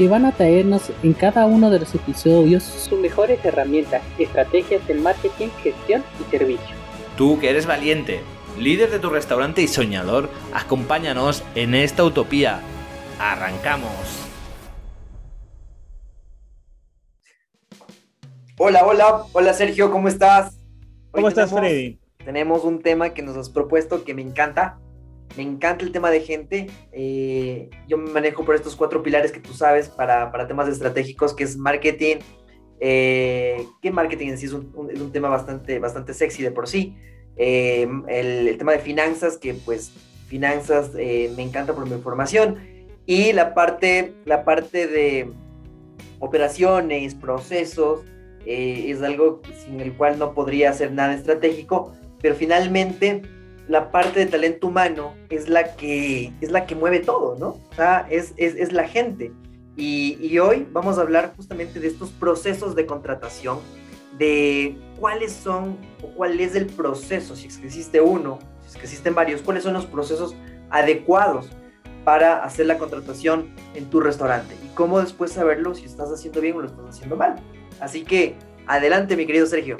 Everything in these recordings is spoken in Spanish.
que van a traernos en cada uno de los episodios sus mejores herramientas, estrategias de marketing, gestión y servicio. Tú que eres valiente, líder de tu restaurante y soñador, acompáñanos en esta utopía. ¡Arrancamos! Hola, hola, hola Sergio, ¿cómo estás? ¿Cómo estás, Freddy? Tenemos un tema que nos has propuesto que me encanta. Me encanta el tema de gente. Eh, yo me manejo por estos cuatro pilares que tú sabes para, para temas estratégicos, que es marketing. Eh, que marketing en sí es un, es un, tema bastante, bastante sexy de por sí. Eh, el, el, tema de finanzas, que pues finanzas eh, me encanta por mi información. Y la parte, la parte de operaciones, procesos, eh, es algo sin el cual no podría hacer nada estratégico, pero finalmente la parte de talento humano es la que, es la que mueve todo, ¿no? O sea, es, es, es la gente. Y, y, hoy vamos a hablar justamente de estos procesos de contratación, de cuáles son o cuál es el proceso, si es que existe uno, si es que existen varios, cuáles son los procesos adecuados para hacer la contratación en tu restaurante y cómo después saberlo si estás haciendo bien o lo estás haciendo mal. Así que adelante, mi querido Sergio.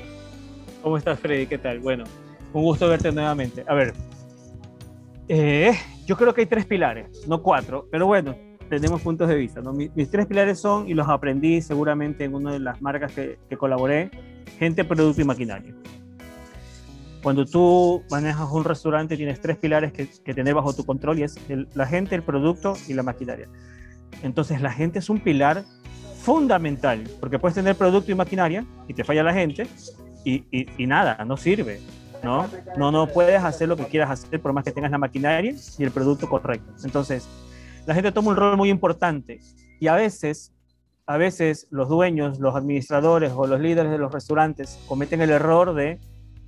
¿Cómo estás, Freddy? ¿Qué tal? Bueno, un gusto verte nuevamente. A ver, eh, yo creo que hay tres pilares, no cuatro, pero bueno, tenemos puntos de vista. ¿no? Mis, mis, tres pilares son, y los aprendí seguramente en una de las marcas que, que colaboré, gente, producto y maquinaria. Cuando tú manejas un restaurante tienes tres pilares que, que tener bajo tu control y es el, la gente, el producto y la maquinaria. Entonces la gente es un pilar fundamental, porque puedes tener producto y maquinaria y te falla la gente y, y, y nada, no sirve. ¿No? No, no puedes hacer lo que quieras hacer por más que tengas la maquinaria y el producto correcto. Entonces, la gente toma un rol muy importante y a veces, a veces los dueños, los administradores o los líderes de los restaurantes cometen el error de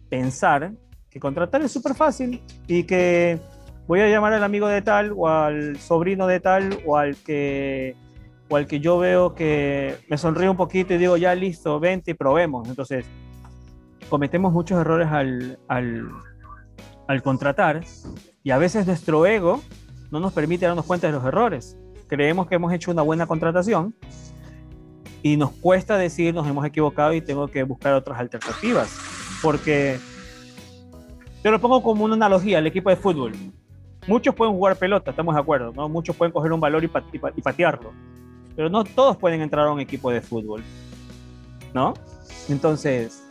pensar que contratar es súper fácil y que voy a llamar al amigo de tal o al sobrino de tal o al que o al que yo veo que me sonríe un poquito y digo ya listo, vente y probemos. Entonces, cometemos muchos errores al, al, al, contratar y a veces nuestro ego no nos permite darnos cuenta de los errores. Creemos que hemos hecho una buena contratación y nos cuesta decir nos hemos equivocado y tengo que buscar otras alternativas. Porque yo lo pongo como una analogía al equipo de fútbol. Muchos pueden jugar pelota, estamos de acuerdo, ¿no? Muchos pueden coger un valor y, y, y patearlo. Pero no todos pueden entrar a un equipo de fútbol, ¿no? Entonces,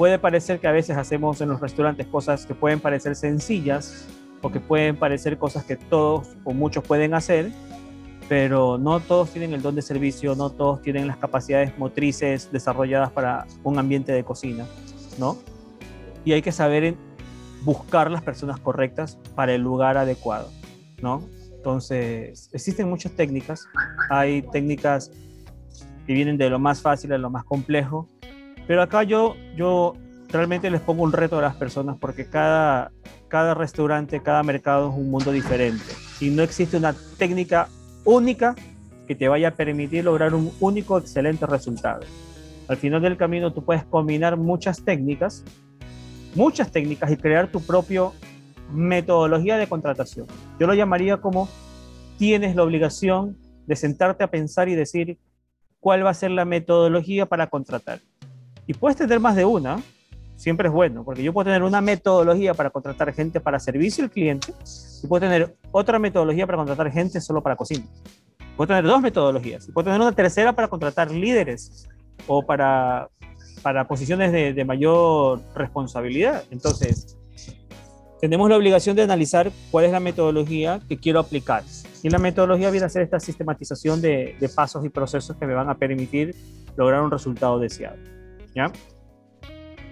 puede parecer que a veces hacemos en los restaurantes cosas que pueden parecer sencillas o que pueden parecer cosas que todos o muchos pueden hacer, pero no todos tienen el don de servicio, no todos tienen las capacidades motrices desarrolladas para un ambiente de cocina, ¿no? Y hay que saber buscar las personas correctas para el lugar adecuado, ¿no? Entonces, existen muchas técnicas, hay técnicas que vienen de lo más fácil a lo más complejo, pero acá yo, yo realmente les pongo un reto a las personas porque cada, cada restaurante, cada mercado es un mundo diferente. Y no existe una técnica única que te vaya a permitir lograr un único excelente resultado. Al final del camino tú puedes combinar muchas técnicas, muchas técnicas y crear tu propio metodología de contratación. Yo lo llamaría como tienes la obligación de sentarte a pensar y decir cuál va a ser la metodología para contratar. Y puedes tener más de una, siempre es bueno, porque yo puedo tener una metodología para contratar gente para servicio al cliente y puedo tener otra metodología para contratar gente solo para cocina. Puedo tener dos metodologías y puedo tener una tercera para contratar líderes o para, para posiciones de, mayor responsabilidad. Entonces, tenemos la obligación de analizar cuál es la metodología que quiero aplicar. Y la metodología viene a ser esta sistematización de pasos y procesos que me van a permitir lograr un resultado deseado. ¿Ya?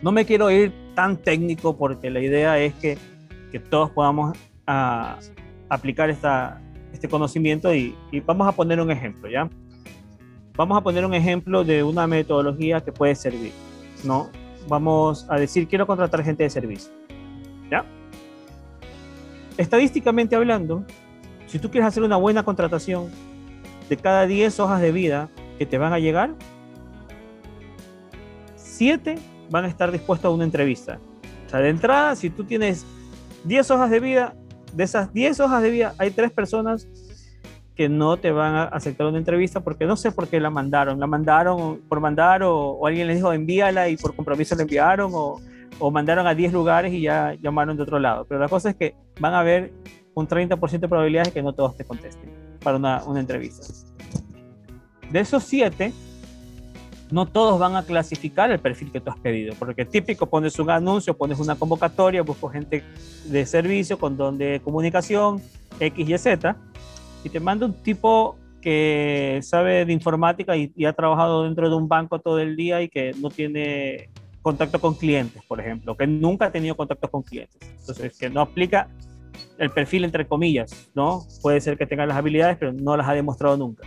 No me quiero ir tan técnico porque la idea es que, que todos podamos a, aplicar esta, este conocimiento y, y, vamos a poner un ejemplo, ¿ya? Vamos a poner un ejemplo de una metodología que puede servir, ¿no? vamos a decir, quiero contratar gente de servicio. ¿Ya? Estadísticamente hablando, si tú quieres hacer una buena contratación, de cada 10 hojas de vida que te van a llegar, 7 van a estar dispuestos a una entrevista. O sea, de entrada, si tú tienes 10 hojas de vida, de esas 10 hojas de vida hay 3 personas que no te van a aceptar una entrevista porque no sé por qué la mandaron. La mandaron por mandar o, alguien les dijo envíala y por compromiso la enviaron o, o, mandaron a 10 lugares y ya llamaron de otro lado. Pero la cosa es que van a haber un 30% de probabilidades de que no todos te contesten para una, una entrevista. De esos 7, no todos van a clasificar el perfil que tú has pedido, porque típico pones un anuncio, pones una convocatoria, busco gente de servicio con don de comunicación, X y Z, y te manda un tipo que sabe de informática y, ha trabajado dentro de un banco todo el día y que no tiene contacto con clientes, por ejemplo, que nunca ha tenido contacto con clientes. Entonces, que no aplica el perfil entre comillas, ¿no? Puede ser que tenga las habilidades, pero no las ha demostrado nunca.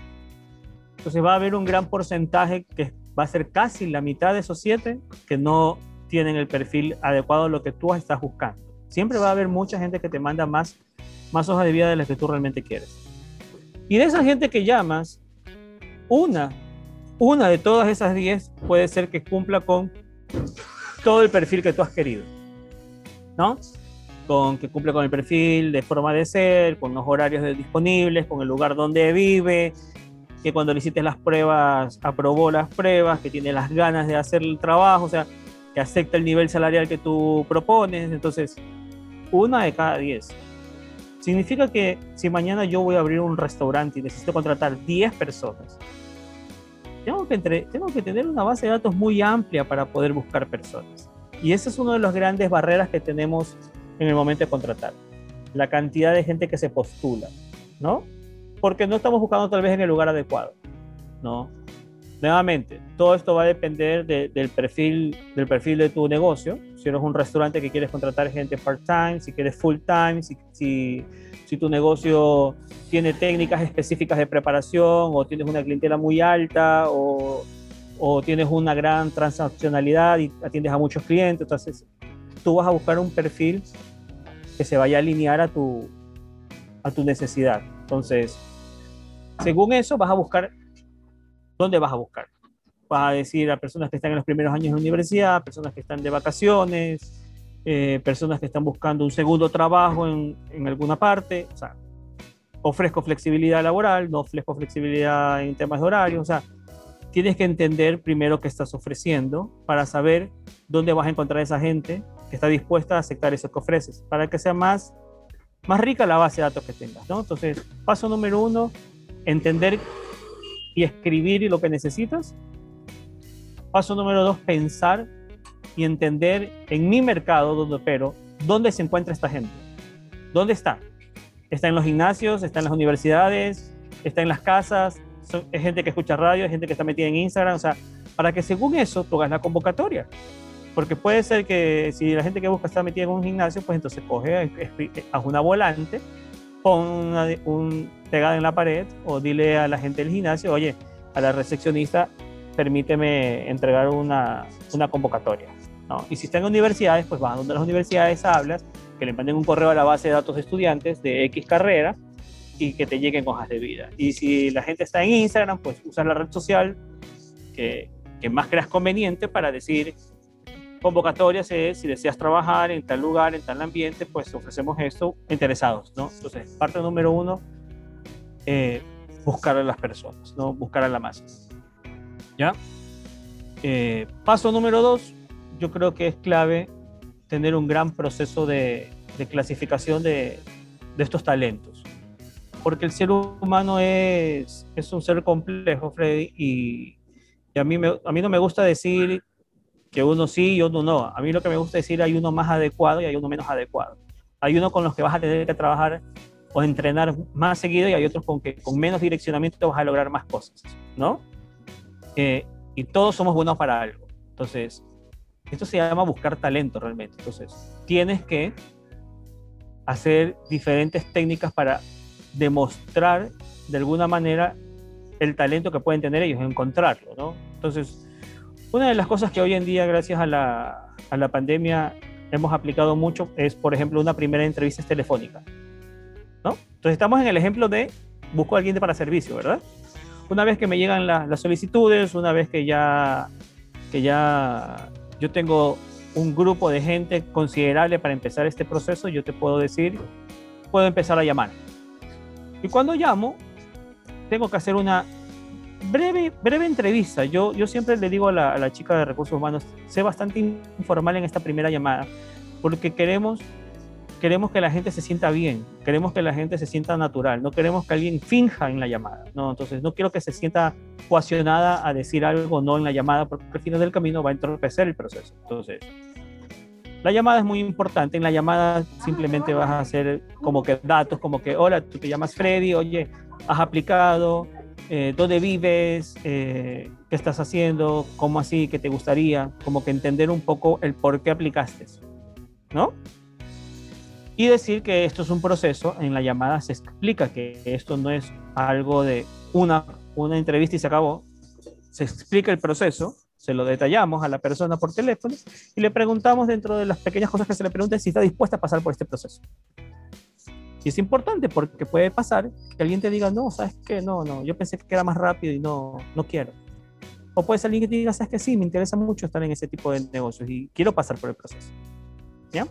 Entonces va a haber un gran porcentaje que va a ser casi la mitad de esos siete que no tienen el perfil adecuado a lo que tú estás buscando. Siempre va a haber mucha gente que te manda más, más hojas de vida de las que tú realmente quieres. Y de esa gente que llamas, una, una de todas esas 10 puede ser que cumpla con todo el perfil que tú has querido. ¿No? Con que cumple con el perfil de forma de ser, con los horarios disponibles, con el lugar donde vive, que cuando le hiciste las pruebas aprobó las pruebas, que tiene las ganas de hacer el trabajo, o sea, que acepta el nivel salarial que tú propones. Entonces, una de cada 10 Significa que si mañana yo voy a abrir un restaurante y necesito contratar 10 personas, tengo que, tengo que tener una base de datos muy amplia para poder buscar personas. Y esa es una de las grandes barreras que tenemos en el momento de contratar. La cantidad de gente que se postula, ¿no? Porque no estamos buscando tal vez en el lugar adecuado, ¿no? Nuevamente, todo esto va a depender del, perfil, del perfil de tu negocio. Si eres un restaurante que quieres contratar gente part-time, si quieres full-time, si, si, si, tu negocio tiene técnicas específicas de preparación o tienes una clientela muy alta o, o tienes una gran transaccionalidad y atiendes a muchos clientes. Entonces, tú vas a buscar un perfil que se vaya a alinear a tu, a tu necesidad. Entonces, según eso, vas a buscar ¿dónde vas a buscar? Vas a decir a personas que están en los primeros años de la universidad, personas que están de vacaciones, eh, personas que están buscando un segundo trabajo en, en alguna parte. O sea, ofrezco flexibilidad laboral, no ofrezco flexibilidad en temas de horario. O sea, tienes que entender primero qué estás ofreciendo para saber dónde vas a encontrar esa gente que está dispuesta a aceptar eso que ofreces, para que sea más, más rica la base de datos que tengas. ¿no? Entonces, paso número uno, entender y escribir lo que necesitas. Paso número dos, pensar y entender en mi mercado donde opero, dónde se encuentra esta gente. ¿Dónde está? ¿Está en los gimnasios? ¿Está en las universidades? ¿Está en las casas? ¿Es gente que escucha radio? ¿Es gente que está metida en Instagram? O sea, para que según eso tú hagas la convocatoria. Porque puede ser que si la gente que busca está metida en un gimnasio, pues entonces coge, haz una volante pon un pegada en la pared o dile a la gente del gimnasio, oye, a la recepcionista, permíteme entregar una, una convocatoria. ¿no? Y si está en universidades, pues vas a donde las universidades hablas, que le manden un correo a la base de datos de estudiantes de X carrera y que te lleguen hojas de vida. Y si la gente está en Instagram, pues usas la red social que, que más creas conveniente para decir, convocatorias es si deseas trabajar en tal lugar, en tal ambiente, pues ofrecemos esto interesados, ¿no? Entonces, parte número uno, eh, buscar a las personas, ¿no? Buscar a la masa. ¿Ya? Eh, paso número dos, yo creo que es clave tener un gran proceso de, de clasificación de, de, estos talentos. Porque el ser humano es, es un ser complejo, Freddy, y, y a, mí me, a mí no me gusta decir que uno sí y uno no. A mí lo que me gusta decir hay uno más adecuado y hay uno menos adecuado. Hay uno con los que vas a tener que trabajar o entrenar más seguido y hay otros con que con menos direccionamiento vas a lograr más cosas, ¿no? Eh, y todos somos buenos para algo. Entonces, esto se llama buscar talento realmente. Entonces, tienes que hacer diferentes técnicas para demostrar de alguna manera el talento que pueden tener ellos, encontrarlo, ¿no? Entonces, Una de las cosas que hoy en día, gracias a la, a la pandemia, hemos aplicado mucho es, por ejemplo, una primera entrevista telefónica. ¿No? Entonces estamos en el ejemplo de busco a alguien para servicio, ¿verdad? Una vez que me llegan la- las solicitudes, una vez que ya, que ya yo tengo un grupo de gente considerable para empezar este proceso, yo te puedo decir, puedo empezar a llamar. Y cuando llamo, tengo que hacer una breve, breve entrevista. Yo, yo siempre le digo a la, a la chica de recursos humanos, sé bastante informal en esta primera llamada, porque queremos, queremos que la gente se sienta bien, queremos que la gente se sienta natural, no queremos que alguien finja en la llamada, ¿no? Entonces, no quiero que se sienta coaccionada a decir algo no en la llamada, porque al final del camino va a entorpecer el proceso. Entonces, la llamada es muy importante. En la llamada simplemente vas a hacer como que datos, como que, hola, tú te llamas Freddy, oye, has aplicado, eh, dónde vives, eh, qué estás haciendo, cómo así, qué te gustaría, como que entender un poco el por qué aplicaste, ¿no? Y decir que esto es un proceso, en la llamada se explica que esto no es algo de una, una entrevista y se acabó, se explica el proceso, se lo detallamos a la persona por teléfono y le preguntamos dentro de las pequeñas cosas que se le preguntan si está dispuesta a pasar por este proceso. Y es importante porque puede pasar que alguien te diga, no, sabes que no, no, yo pensé que era más rápido y no, no quiero. O puede ser alguien que te diga, sabes que sí, me interesa mucho estar en ese tipo de negocios y quiero pasar por el proceso. ¿Ya?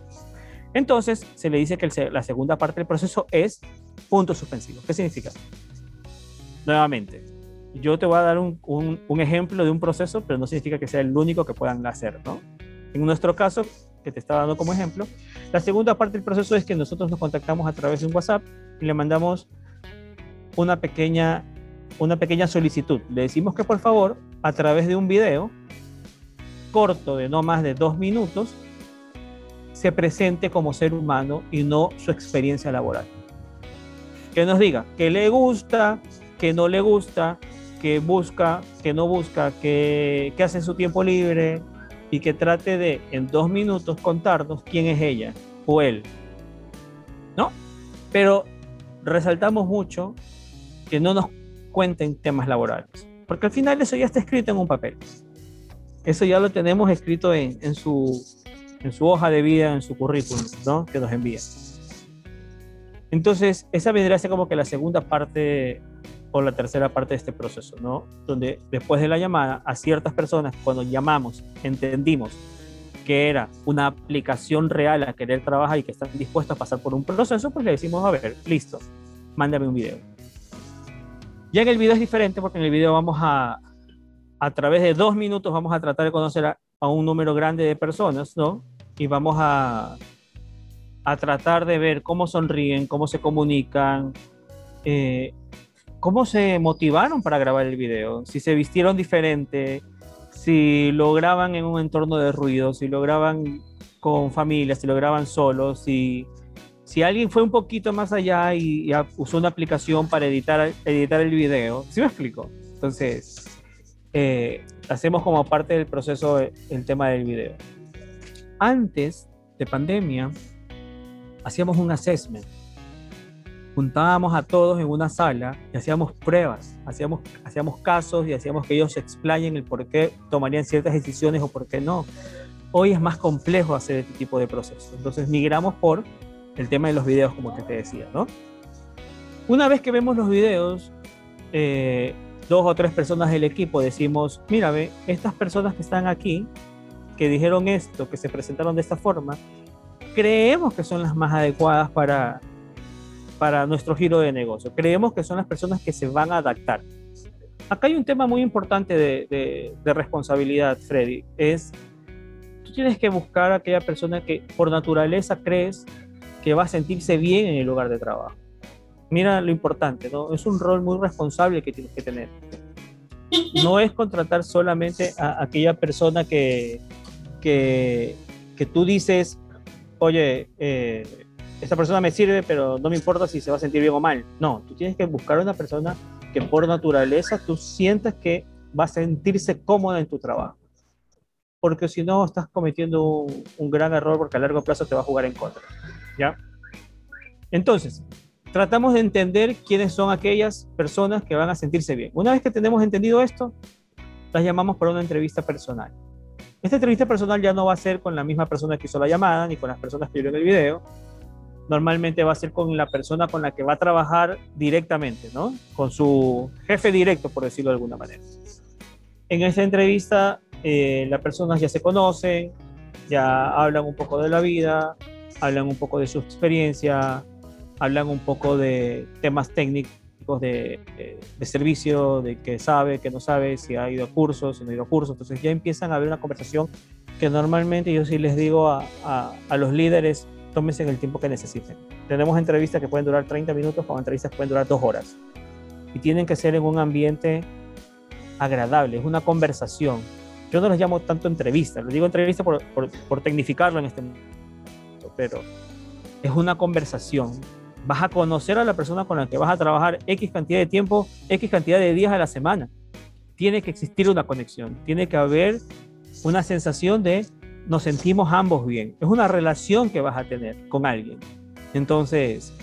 Entonces, se le dice que el la segunda parte del proceso es punto suspensivo. ¿Qué significa? Nuevamente, yo te voy a dar un, un- un ejemplo de un proceso, pero no significa que sea el único que puedan hacer, ¿no? En nuestro caso, que te estaba dando como ejemplo, la segunda parte del proceso es que nosotros nos contactamos a través de un WhatsApp y le mandamos una pequeña, una pequeña solicitud. Le decimos que por favor, a través de un video corto de no más de dos minutos, se presente como ser humano y no su experiencia laboral. Que nos diga que le gusta, que no le gusta, que busca, que no busca, que, hace su tiempo libre y que trate de en dos minutos contarnos quién es ella o él. ¿No? Pero resaltamos mucho que no nos cuenten temas laborales, porque al final eso ya está escrito en un papel. Eso ya lo tenemos escrito en, en su, en su hoja de vida, en su currículum, ¿no? Que nos envía. Entonces, esa vendría a ser como que la segunda parte o la tercera parte de este proceso, ¿no? Donde después de la llamada a ciertas personas, cuando llamamos, entendimos que era una aplicación real a querer trabajar y que están dispuestos a pasar por un proceso, pues le decimos, a ver, listo, mándame un video. Ya en el video es diferente porque en el video vamos a, a través de dos minutos, vamos a tratar de conocer a, a un número grande de personas, ¿no? Y vamos a, a tratar de ver cómo sonríen, cómo se comunican, eh, cómo se motivaron para grabar el video, si se vistieron diferente, si lo graban en un entorno de ruido, si lo graban con familia, si lo graban solos, si, si alguien fue un poquito más allá y, y usó una aplicación para editar, editar el video. ¿Sí me explico? Entonces, eh, hacemos como parte del proceso el tema del video. Antes de pandemia, hacíamos un assessment juntábamos a todos en una sala y hacíamos pruebas, hacíamos, hacíamos casos y hacíamos que ellos se explayen el por qué tomarían ciertas decisiones o por qué no. Hoy es más complejo hacer este tipo de procesos. Entonces migramos por el tema de los videos, como que te decía, ¿no? Una vez que vemos los videos, eh, dos o tres personas del equipo decimos, mira, ve, estas personas que están aquí, que dijeron esto, que se presentaron de esta forma, creemos que son las más adecuadas para, para nuestro giro de negocio. Creemos que son las personas que se van a adaptar. Acá hay un tema muy importante de, de- de responsabilidad, Freddy. Es, tú tienes que buscar a aquella persona que por naturaleza crees que va a sentirse bien en el lugar de trabajo. Mira lo importante, ¿no? Es un rol muy responsable que tienes que tener. No es contratar solamente a aquella persona que, que, tú dices, oye, eh, esta persona me sirve, pero no me importa si se va a sentir bien o mal. No, tú tienes que buscar una persona que por naturaleza tú sientas que va a sentirse cómoda en tu trabajo. Porque si no, estás cometiendo un, un gran error porque a largo plazo te va a jugar en contra. ¿Ya? Entonces, tratamos de entender quiénes son aquellas personas que van a sentirse bien. Una vez que tenemos entendido esto, las llamamos para una entrevista personal. Esta entrevista personal ya no va a ser con la misma persona que hizo la llamada, ni con las personas que vieron el video. Normalmente va a ser con la persona con la que va a trabajar directamente, ¿no? Con su jefe directo, por decirlo de alguna manera. En esta entrevista, eh, las personas ya se conocen, ya hablan un poco de la vida, hablan un poco de su experiencia, hablan un poco de temas técnicos de, de, servicio, de qué sabe, qué no sabe, si ha ido a cursos, si no ha ido a cursos. Entonces ya empiezan a haber una conversación que normalmente yo sí les digo a, a, a los líderes, tómense el tiempo que necesiten. Tenemos entrevistas que pueden durar 30 minutos, como entrevistas que pueden durar dos horas. Y tienen que ser en un ambiente agradable, es una conversación. Yo no los llamo tanto entrevistas, les digo entrevista por, por, por tecnificarlo en este momento, pero es una conversación vas a conocer a la persona con la que vas a trabajar X cantidad de tiempo, X cantidad de días a la semana. Tiene que existir una conexión, tiene que haber una sensación de nos sentimos ambos bien. Es una relación que vas a tener con alguien. Entonces,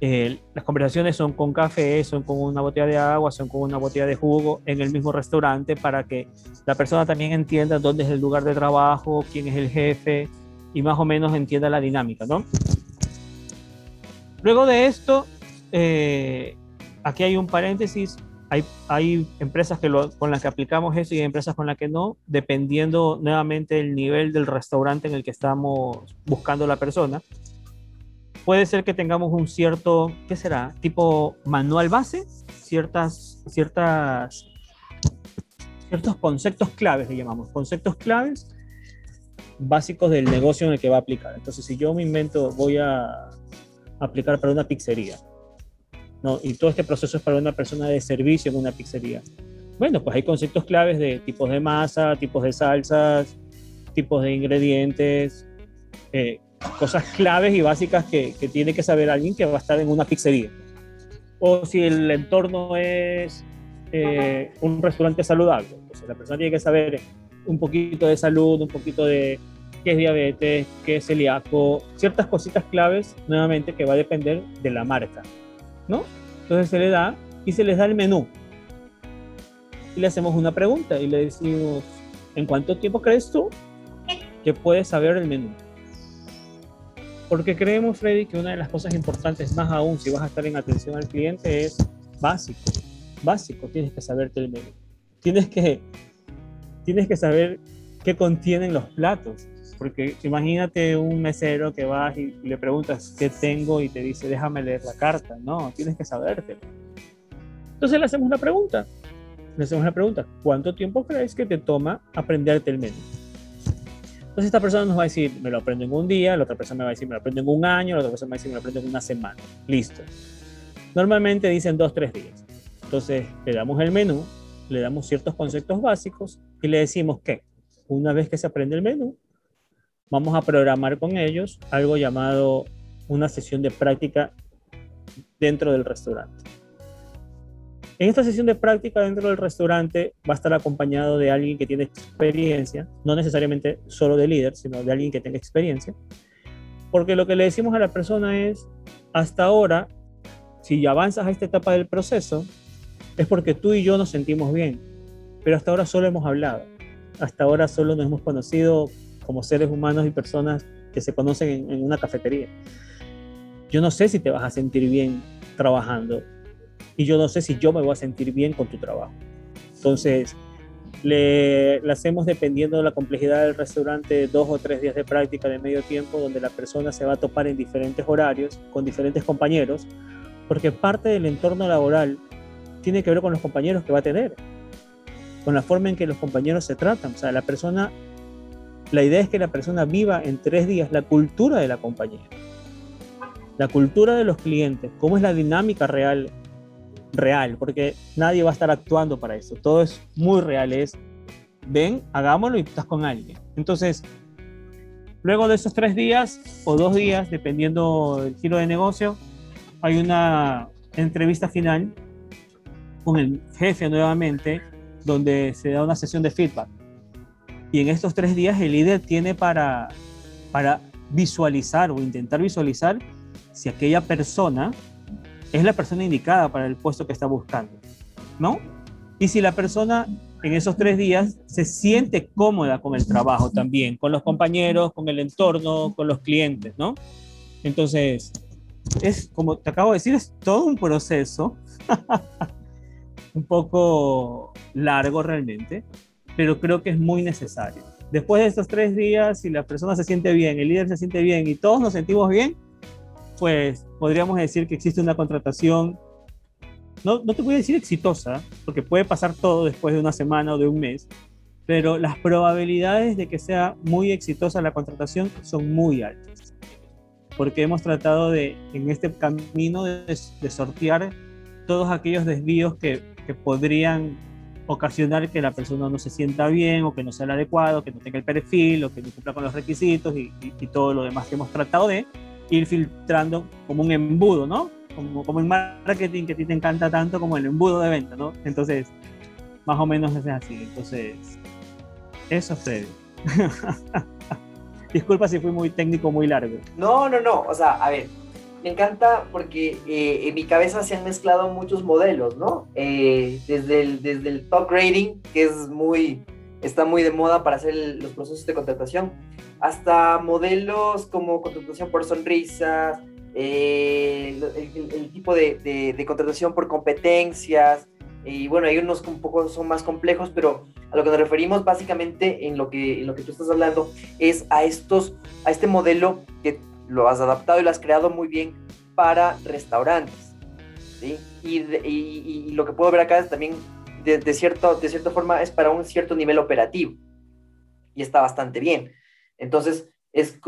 las conversaciones son con café, son con una botella de agua, son con una botella de jugo en el mismo restaurante para que la persona también entienda dónde es el lugar de trabajo, quién es el jefe y más o menos entienda la dinámica, ¿no? Luego de esto, eh, aquí hay un paréntesis, hay, empresas que lo, con las que aplicamos eso y hay empresas con las que no, dependiendo nuevamente del nivel del restaurante en el que estamos buscando la persona. Puede ser que tengamos un cierto, ¿qué será? Tipo manual base, ciertas, ciertas, ciertos conceptos claves, le llamamos, conceptos claves básicos del negocio en el que va a aplicar. Entonces, si yo me invento, voy a aplicar para una pizzería. ¿no? Y todo este proceso es para una persona de servicio en una pizzería. Bueno, pues hay conceptos claves de tipos de masa, tipos de salsas, tipos de ingredientes, eh, cosas claves y básicas que, que, tiene que saber alguien que va a estar en una pizzería. O si el entorno es eh, un restaurante saludable, pues la persona tiene que saber un poquito de salud, un poquito de qué es diabetes, qué es celíaco, ciertas cositas claves, nuevamente, que va a depender de la marca, ¿no? Entonces se le da y se les da el menú. Y le hacemos una pregunta y le decimos, ¿en cuánto tiempo crees tú que puedes saber el menú? Porque creemos, Freddy, que una de las cosas importantes, más aún si vas a estar en atención al cliente, es básico. Básico, tienes que saberte el menú. Tienes que, tienes que saber qué contienen los platos. Porque imagínate un mesero que vas y le preguntas qué tengo y te dice déjame leer la carta. No, tienes que sabértelo. Entonces le hacemos una pregunta. Le hacemos una pregunta. ¿Cuánto tiempo crees que te toma aprenderte el menú? Entonces esta persona nos va a decir, me lo aprendo en un día, la otra persona me va a decir, me lo aprendo en un año, la otra persona me va a decir, me lo aprendo en una semana. Listo. Normalmente dicen dos, tres días. Entonces le damos el menú, le damos ciertos conceptos básicos y le decimos que una vez que se aprende el menú, vamos a programar con ellos algo llamado una sesión de práctica dentro del restaurante. En esta sesión de práctica dentro del restaurante va a estar acompañado de alguien que tiene experiencia, no necesariamente solo de líder, sino de alguien que tenga experiencia, porque lo que le decimos a la persona es, hasta ahora, si avanzas a esta etapa del proceso, es porque tú y yo nos sentimos bien, pero hasta ahora solo hemos hablado, hasta ahora solo nos hemos conocido como seres humanos y personas que se conocen en, una cafetería. Yo no sé si te vas a sentir bien trabajando y yo no sé si yo me voy a sentir bien con tu trabajo. Entonces, le, le hacemos dependiendo de la complejidad del restaurante dos o tres días de práctica de medio tiempo donde la persona se va a topar en diferentes horarios con diferentes compañeros porque parte del entorno laboral tiene que ver con los compañeros que va a tener, con la forma en que los compañeros se tratan. O sea, la persona la idea es que la persona viva en tres días la cultura de la compañía, la cultura de los clientes, cómo es la dinámica real, real, porque nadie va a estar actuando para eso. Todo es muy real, es ven, hagámoslo y estás con alguien. Entonces, luego de esos tres días o dos días, dependiendo del giro de negocio, hay una entrevista final con el jefe nuevamente, donde se da una sesión de feedback y en estos tres días el líder tiene para, para visualizar o intentar visualizar si aquella persona es la persona indicada para el puesto que está buscando, ¿no? Y si la persona en esos tres días se siente cómoda con el trabajo también, con los compañeros, con el entorno, con los clientes, ¿no? Entonces, es como te acabo de decir, es todo un proceso, un poco largo realmente, pero creo que es muy necesario. Después de estos tres días, si la persona se siente bien, el líder se siente bien y todos nos sentimos bien, pues podríamos decir que existe una contratación, no, no te voy a decir exitosa, porque puede pasar todo después de una semana o de un mes, pero las probabilidades de que sea muy exitosa la contratación son muy altas, porque hemos tratado de, en este camino, de, de sortear todos aquellos desvíos que, que podrían ocasionar que la persona no se sienta bien o que no sea el adecuado, que no tenga el perfil o que no cumpla con los requisitos y, y, y todo lo demás que hemos tratado de ir filtrando como un embudo, ¿no? Como, como el marketing que a ti te encanta tanto como el embudo de venta, ¿no? Entonces, más o menos es así. Entonces, eso, Freddy. Disculpa si fui muy técnico, muy largo. No, no, no. O sea, a ver, me encanta porque eh, en mi cabeza se han mezclado muchos modelos, ¿no? Eh, desde, el, desde el talk rating, que es muy, está muy de moda para hacer los procesos de contratación, hasta modelos como contratación por sonrisas, eh, el, el, tipo de, de, de, contratación por competencias, y bueno, hay unos que un poco son más complejos, pero a lo que nos referimos básicamente en lo que, en lo que tú estás hablando es a, estos, a este modelo que lo has adaptado y lo has creado muy bien para restaurantes. Y, y, lo que puedo ver acá es también, de, de, cierto, de cierta forma, es para un cierto nivel operativo. Y está bastante bien. Entonces, es,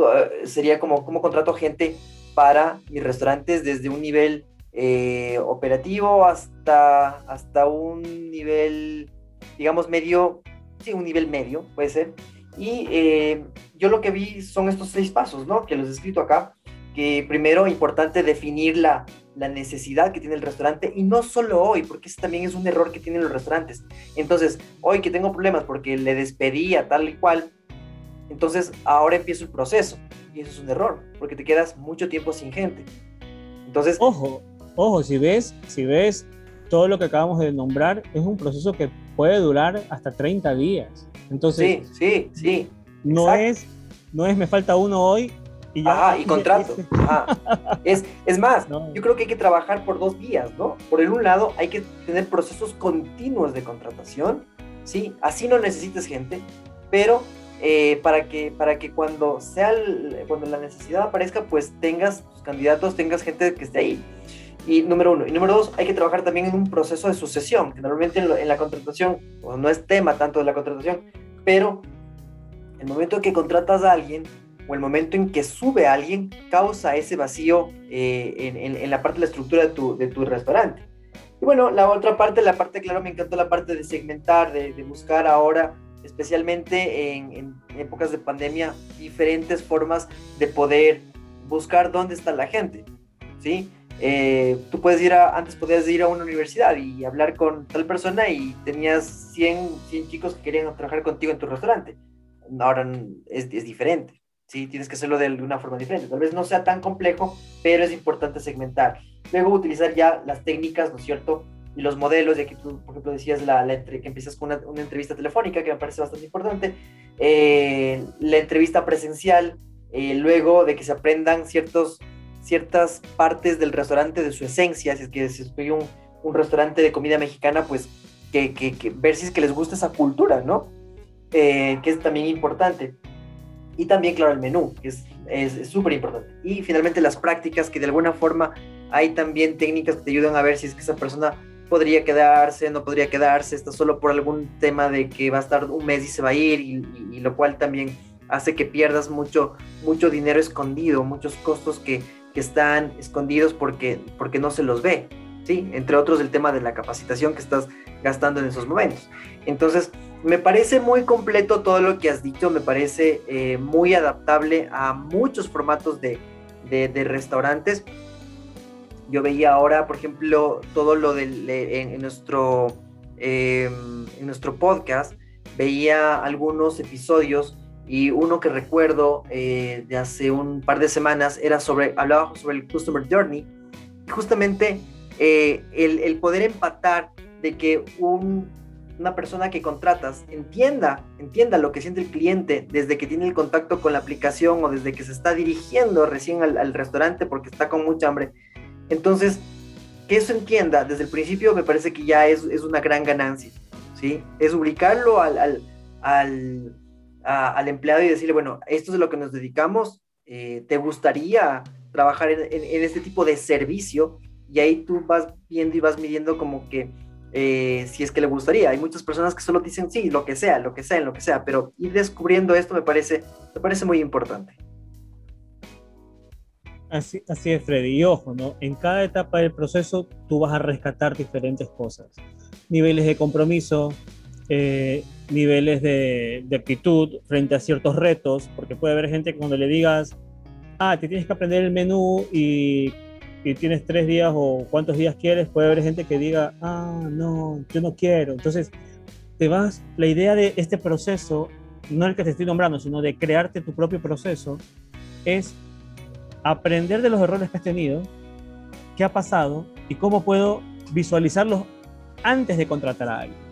sería como, como contrato gente para mis restaurantes desde un nivel eh, operativo hasta, hasta un nivel, digamos, medio, sí, un nivel medio, puede ser. Y eh, yo lo que vi son estos seis pasos, ¿no? Que los he escrito acá. Que primero, importante definir la, necesidad que tiene el restaurante y no solo hoy, porque ese también es un error que tienen los restaurantes. Entonces, hoy que tengo problemas porque le despedí a tal y cual, entonces ahora empiezo el proceso. Y eso es un error, porque te quedas mucho tiempo sin gente. Entonces, ojo, ojo, si ves, si ves todo lo que acabamos de nombrar, es un proceso que puede durar hasta 30 días. Entonces, sí, sí, sí. No es, no es me falta uno hoy y ya. Ajá, y contrato. Ajá. Es, es más, no. yo creo que hay que trabajar por dos vías, ¿no? Por el un lado, hay que tener procesos continuos de contratación, ¿sí? Así no necesitas gente, pero eh, para, que, para que cuando, sea el, cuando la necesidad aparezca, pues tengas tus candidatos, tengas gente que esté ahí. Y número uno. Y número dos, hay que trabajar también en un proceso de sucesión, que normalmente en, la contratación, no es tema tanto de la contratación, pero el momento en que contratas a alguien o el momento en que sube a alguien causa ese vacío eh, en, la parte de la estructura de tu, de tu, restaurante. Y bueno, la otra parte, la parte, claro, me encantó la parte de segmentar, de, buscar ahora, especialmente en, en, épocas de pandemia, diferentes formas de poder buscar dónde está la gente, ¿sí? Eh, tú puedes ir a, antes podías ir a una universidad y hablar con tal persona y tenías 100, 100 chicos que querían trabajar contigo en tu restaurante. Ahora es, es diferente, ¿sí? Tienes que hacerlo de una forma diferente. Tal vez no sea tan complejo, pero es importante segmentar. Luego utilizar ya las técnicas, ¿no es cierto? Y los modelos, ya que tú, por ejemplo, decías la, la que empiezas con una, una, entrevista telefónica, que me parece bastante importante, eh, la entrevista presencial, eh, luego de que se aprendan ciertos ciertas partes del restaurante de su esencia, si es que si estoy un, un restaurante de comida mexicana, pues que, que, que, ver si es que les gusta esa cultura, ¿no? Eh, que es también importante. Y también, claro, el menú, que es súper importante. Y finalmente las prácticas, que de alguna forma hay también técnicas que te ayudan a ver si es que esa persona podría quedarse, no podría quedarse, está solo por algún tema de que va a estar un mes y se va a ir, y, y, y lo cual también hace que pierdas mucho, mucho dinero escondido, muchos costos que, que están escondidos porque, porque no se los ve, ¿sí? Entre otros el tema de la capacitación que estás gastando en esos momentos. Entonces, me parece muy completo todo lo que has dicho, me parece eh, muy adaptable a muchos formatos de, de, restaurantes. Yo veía ahora, por ejemplo, todo lo del, en, nuestro, eh, en nuestro podcast, veía algunos episodios y uno que recuerdo eh, de hace un par de semanas era sobre, hablaba sobre el Customer Journey, y justamente eh, el, el, poder empatar de que un, una persona que contratas entienda, entienda lo que siente el cliente desde que tiene el contacto con la aplicación o desde que se está dirigiendo recién al, restaurante porque está con mucha hambre. Entonces, que eso entienda desde el principio me parece que ya es, es una gran ganancia, ¿sí? Es ubicarlo al, al, al, al, empleado y decirle, bueno, esto es lo que nos dedicamos, eh, ¿te gustaría trabajar en, en este tipo de servicio? Y ahí tú vas viendo y vas midiendo como que eh, si es que le gustaría. Hay muchas personas que solo dicen sí, lo que sea, lo que sea, lo que sea, pero ir descubriendo esto me parece, me parece muy importante. Así, así es, Freddy. Y ojo, ¿no? En cada etapa del proceso tú vas a rescatar diferentes cosas. Niveles de compromiso, eh, niveles de, de, frente a ciertos retos, porque puede haber gente que cuando le digas, ah, te tienes que aprender el menú y y tienes tres días o cuántos días quieres, puede haber gente que diga, ah, no, yo no quiero. Entonces, te vas, la idea de este proceso, no el que te estoy nombrando, sino de crearte tu propio proceso, es aprender de los errores que has tenido, qué ha pasado y cómo puedo visualizarlos antes de contratar a alguien.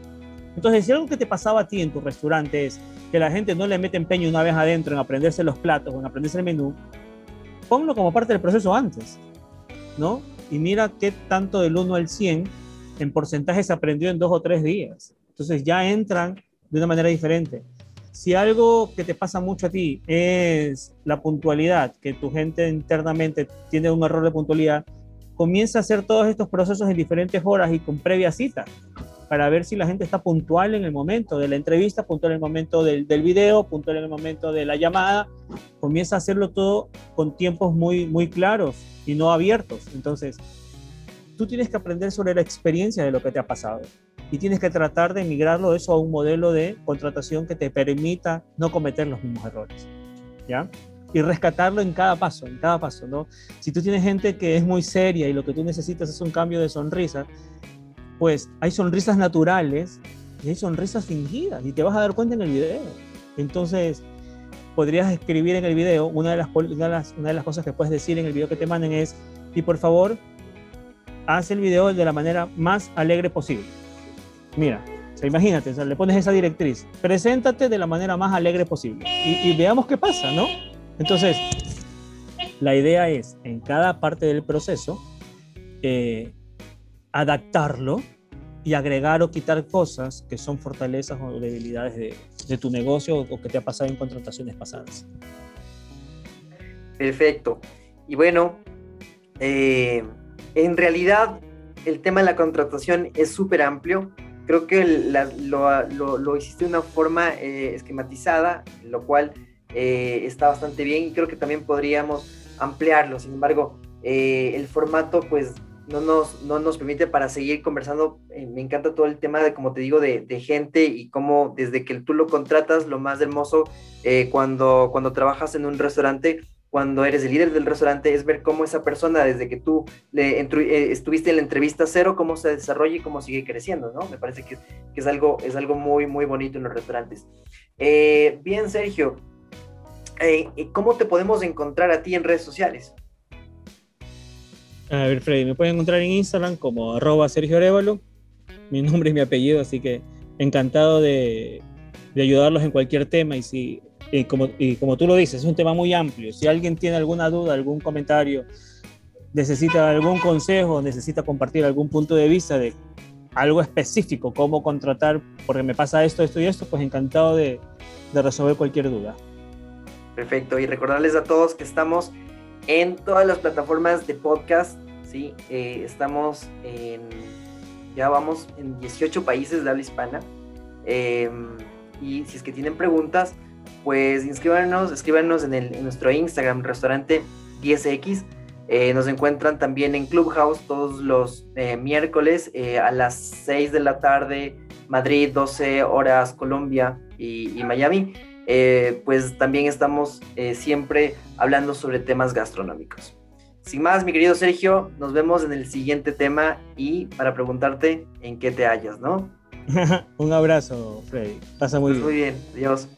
Entonces, si algo que te pasaba a ti en tu restaurante es que la gente no le mete empeño una vez adentro en aprenderse los platos o en aprenderse el menú, ponlo como parte del proceso antes. ¿no? Y mira qué tanto del 1 al 100 en porcentaje se aprendió en dos o tres días. Entonces ya entran de una manera diferente. Si algo que te pasa mucho a ti es la puntualidad, que tu gente internamente tiene un error de puntualidad, comienza a hacer todos estos procesos en diferentes horas y con previa cita para ver si la gente está puntual en el momento de la entrevista, puntual en el momento del, del video, puntual en el momento de la llamada. Comienza a hacerlo todo con tiempos muy, muy claros y no abiertos. Entonces, tú tienes que aprender sobre la experiencia de lo que te ha pasado y tienes que tratar de migrarlo eso a un modelo de contratación que te permita no cometer los mismos errores. ¿Ya? y rescatarlo en cada paso, en cada paso, ¿no? Si tú tienes gente que es muy seria y lo que tú necesitas es un cambio de sonrisa, pues hay sonrisas naturales y hay sonrisas fingidas y te vas a dar cuenta en el video. Entonces, podrías escribir en el video, una de las, una de las, cosas que puedes decir en el video que te manden es, y por favor, haz el video de la manera más alegre posible. Mira, imagínate, le pones esa directriz, preséntate de la manera más alegre posible y, veamos qué pasa, ¿no? Entonces, la idea es, en cada parte del proceso, eh, adaptarlo y agregar o quitar cosas que son fortalezas o debilidades de, tu negocio o que te ha pasado en contrataciones pasadas. Perfecto. Y bueno, eh, en realidad el tema de la contratación es súper amplio. Creo que lo, hiciste de una forma eh, esquematizada, lo cual eh, está bastante bien y creo que también podríamos ampliarlo. Sin embargo, el formato pues no nos, no nos permite para seguir conversando. Eh, me encanta todo el tema de, como te digo, de, gente y cómo desde que tú lo contratas, lo más hermoso eh, cuando, cuando trabajas en un restaurante, cuando eres el líder del restaurante, es ver cómo esa persona, desde que tú le eh, estuviste en la entrevista cero, cómo se desarrolla y cómo sigue creciendo, ¿no? Me parece que, que es, algo, es algo muy, muy bonito en los restaurantes. bien, Sergio, ¿cómo te podemos encontrar a ti en redes sociales? A ver, Freddy, me pueden encontrar en Instagram como arroba Sergio Arevalo. Mi nombre y mi apellido, así que encantado de, ayudarlos en cualquier tema. Y, si, como, y como tú lo dices, es un tema muy amplio. Si alguien tiene alguna duda, algún comentario, necesita algún consejo, necesita compartir algún punto de vista de algo específico, cómo contratar, porque me pasa esto, esto y esto, pues encantado de, de resolver cualquier duda. Perfecto, y recordarles a todos que estamos en todas las plataformas de podcast, ¿sí? Eh, estamos en, ya vamos en 18 países de habla hispana. Em, y si es que tienen preguntas, pues inscríbanos, escríbanos en, nuestro Instagram, restaurante 10X. Eh, nos encuentran también en Clubhouse todos los eh, miércoles a las 6 de la tarde, Madrid, 12 horas, Colombia y Miami. Eh, pues también estamos eh, siempre hablando sobre temas gastronómicos. Sin más, mi querido Sergio, nos vemos en el siguiente tema y para preguntarte en qué te hallas, ¿no? Un abrazo, Freddy. Pasa muy pues bien. Muy bien, adiós.